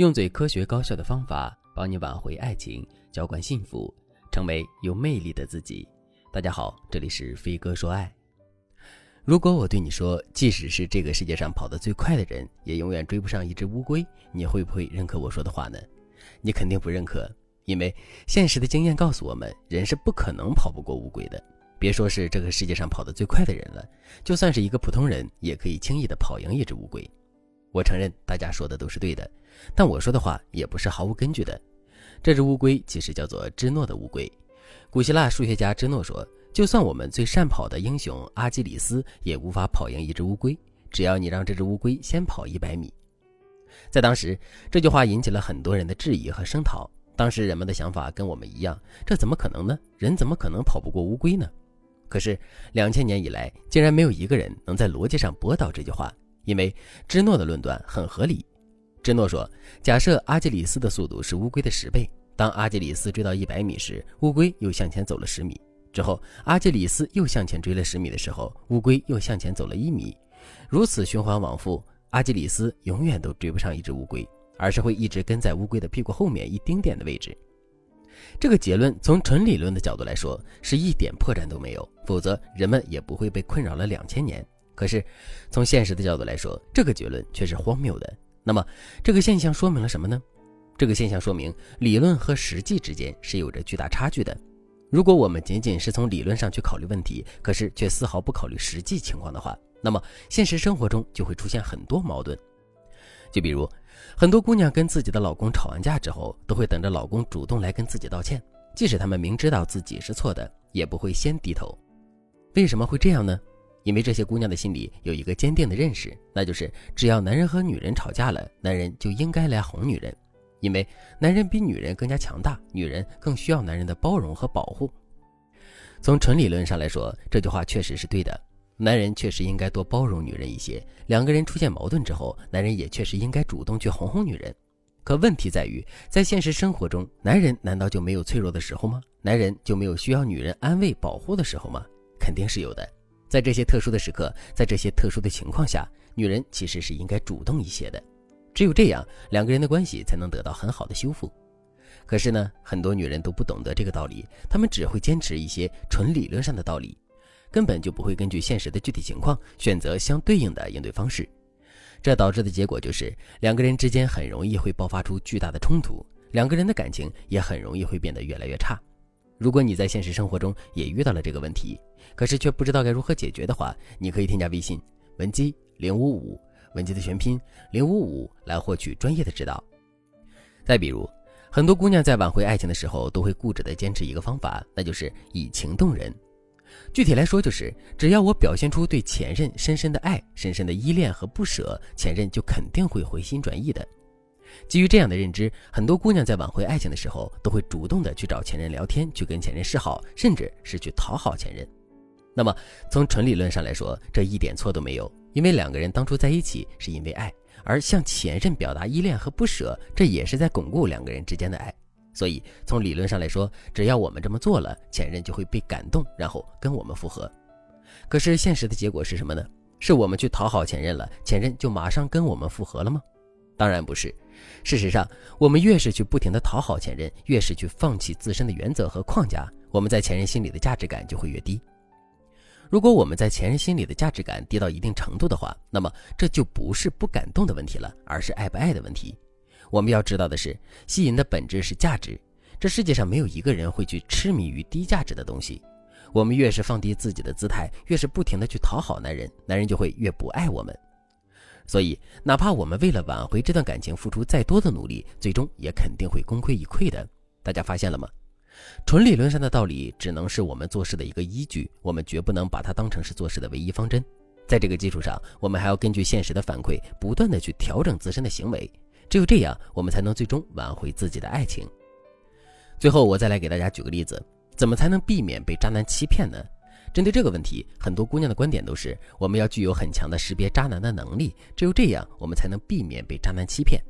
用最科学高效的方法帮你挽回爱情，浇灌幸福，成为有魅力的自己。大家好，这里是飞哥说爱。如果我对你说，即使是这个世界上跑得最快的人，也永远追不上一只乌龟，你会不会认可我说的话呢？你肯定不认可，因为现实的经验告诉我们，人是不可能跑不过乌龟的。别说是这个世界上跑得最快的人了，就算是一个普通人，也可以轻易的跑赢一只乌龟。我承认大家说的都是对的，但我说的话也不是毫无根据的。这只乌龟其实叫做芝诺的乌龟。古希腊数学家芝诺说：“就算我们最善跑的英雄阿基里斯，也无法跑赢一只乌龟。只要你让这只乌龟先跑一百米。”在当时，这句话引起了很多人的质疑和声讨。当时人们的想法跟我们一样：这怎么可能呢？人怎么可能跑不过乌龟呢？可是两千年以来，竟然没有一个人能在逻辑上驳倒这句话。因为芝诺的论断很合理。芝诺说：“假设阿基里斯的速度是乌龟的十倍，当阿基里斯追到一百米时，乌龟又向前走了十米；之后，阿基里斯又向前追了十米的时候，乌龟又向前走了一米。如此循环往复，阿基里斯永远都追不上一只乌龟，而是会一直跟在乌龟的屁股后面一丁点的位置。这个结论从纯理论的角度来说是一点破绽都没有，否则人们也不会被困扰了两千年。”可是，从现实的角度来说，这个结论却是荒谬的。那么，这个现象说明了什么呢？这个现象说明理论和实际之间是有着巨大差距的。如果我们仅仅是从理论上去考虑问题，可是却丝毫不考虑实际情况的话，那么现实生活中就会出现很多矛盾。就比如，很多姑娘跟自己的老公吵完架之后，都会等着老公主动来跟自己道歉，即使他们明知道自己是错的，也不会先低头。为什么会这样呢？因为这些姑娘的心里有一个坚定的认识，那就是只要男人和女人吵架了，男人就应该来哄女人，因为男人比女人更加强大，女人更需要男人的包容和保护。从纯理论上来说，这句话确实是对的，男人确实应该多包容女人一些。两个人出现矛盾之后，男人也确实应该主动去哄哄女人。可问题在于，在现实生活中，男人难道就没有脆弱的时候吗？男人就没有需要女人安慰保护的时候吗？肯定是有的。在这些特殊的时刻，在这些特殊的情况下，女人其实是应该主动一些的。只有这样，两个人的关系才能得到很好的修复。可是呢，很多女人都不懂得这个道理，她们只会坚持一些纯理论上的道理，根本就不会根据现实的具体情况选择相对应的应对方式。这导致的结果就是，两个人之间很容易会爆发出巨大的冲突，两个人的感情也很容易会变得越来越差。如果你在现实生活中也遇到了这个问题，可是却不知道该如何解决的话，你可以添加微信文姬零五五，文姬的全拼零五五来获取专业的指导。再比如，很多姑娘在挽回爱情的时候，都会固执的坚持一个方法，那就是以情动人。具体来说，就是只要我表现出对前任深深的爱、深深的依恋和不舍，前任就肯定会回心转意的。基于这样的认知，很多姑娘在挽回爱情的时候，都会主动的去找前任聊天，去跟前任示好，甚至是去讨好前任。那么，从纯理论上来说，这一点错都没有，因为两个人当初在一起是因为爱，而向前任表达依恋和不舍，这也是在巩固两个人之间的爱。所以，从理论上来说，只要我们这么做了，前任就会被感动，然后跟我们复合。可是现实的结果是什么呢？是我们去讨好前任了，前任就马上跟我们复合了吗？当然不是。事实上，我们越是去不停的讨好前任，越是去放弃自身的原则和框架，我们在前任心里的价值感就会越低。如果我们在前任心里的价值感低到一定程度的话，那么这就不是不感动的问题了，而是爱不爱的问题。我们要知道的是，吸引的本质是价值。这世界上没有一个人会去痴迷于低价值的东西。我们越是放低自己的姿态，越是不停的去讨好男人，男人就会越不爱我们。所以，哪怕我们为了挽回这段感情付出再多的努力，最终也肯定会功亏一篑的。大家发现了吗？纯理论上的道理只能是我们做事的一个依据，我们绝不能把它当成是做事的唯一方针。在这个基础上，我们还要根据现实的反馈，不断的去调整自身的行为。只有这样，我们才能最终挽回自己的爱情。最后，我再来给大家举个例子，怎么才能避免被渣男欺骗呢？针对这个问题，很多姑娘的观点都是：我们要具有很强的识别渣男的能力，只有这样，我们才能避免被渣男欺骗。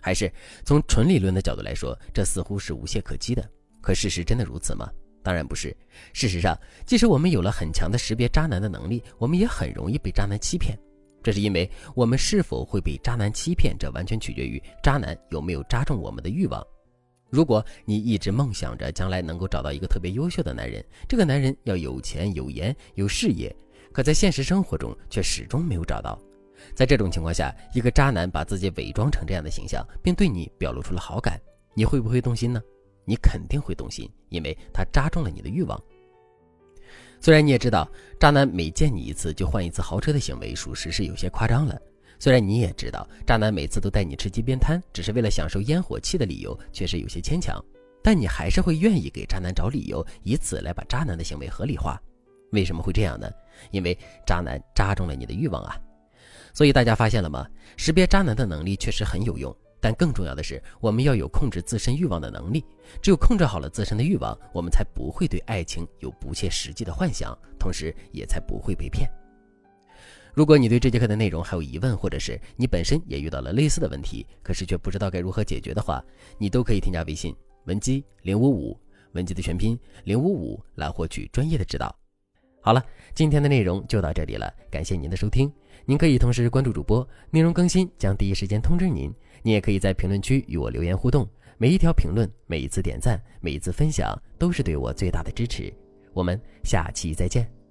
还是从纯理论的角度来说，这似乎是无懈可击的。可事实真的如此吗？当然不是。事实上，即使我们有了很强的识别渣男的能力，我们也很容易被渣男欺骗。这是因为我们是否会被渣男欺骗，这完全取决于渣男有没有扎中我们的欲望。如果你一直梦想着将来能够找到一个特别优秀的男人，这个男人要有钱、有颜、有事业，可在现实生活中却始终没有找到。在这种情况下，一个渣男把自己伪装成这样的形象，并对你表露出了好感，你会不会动心呢？你肯定会动心，因为他扎中了你的欲望。虽然你也知道，渣男每见你一次就换一次豪车的行为，属实是有些夸张了。虽然你也知道，渣男每次都带你吃街边摊，只是为了享受烟火气的理由，确实有些牵强。但你还是会愿意给渣男找理由，以此来把渣男的行为合理化。为什么会这样呢？因为渣男扎中了你的欲望啊！所以大家发现了吗？识别渣男的能力确实很有用。但更重要的是，我们要有控制自身欲望的能力。只有控制好了自身的欲望，我们才不会对爱情有不切实际的幻想，同时也才不会被骗。如果你对这节课的内容还有疑问，或者是你本身也遇到了类似的问题，可是却不知道该如何解决的话，你都可以添加微信文姬零五五，文姬的全拼零五五，来获取专业的指导。好了，今天的内容就到这里了，感谢您的收听。您可以同时关注主播，内容更新将第一时间通知您。你也可以在评论区与我留言互动，每一条评论、每一次点赞、每一次分享，都是对我最大的支持。我们下期再见。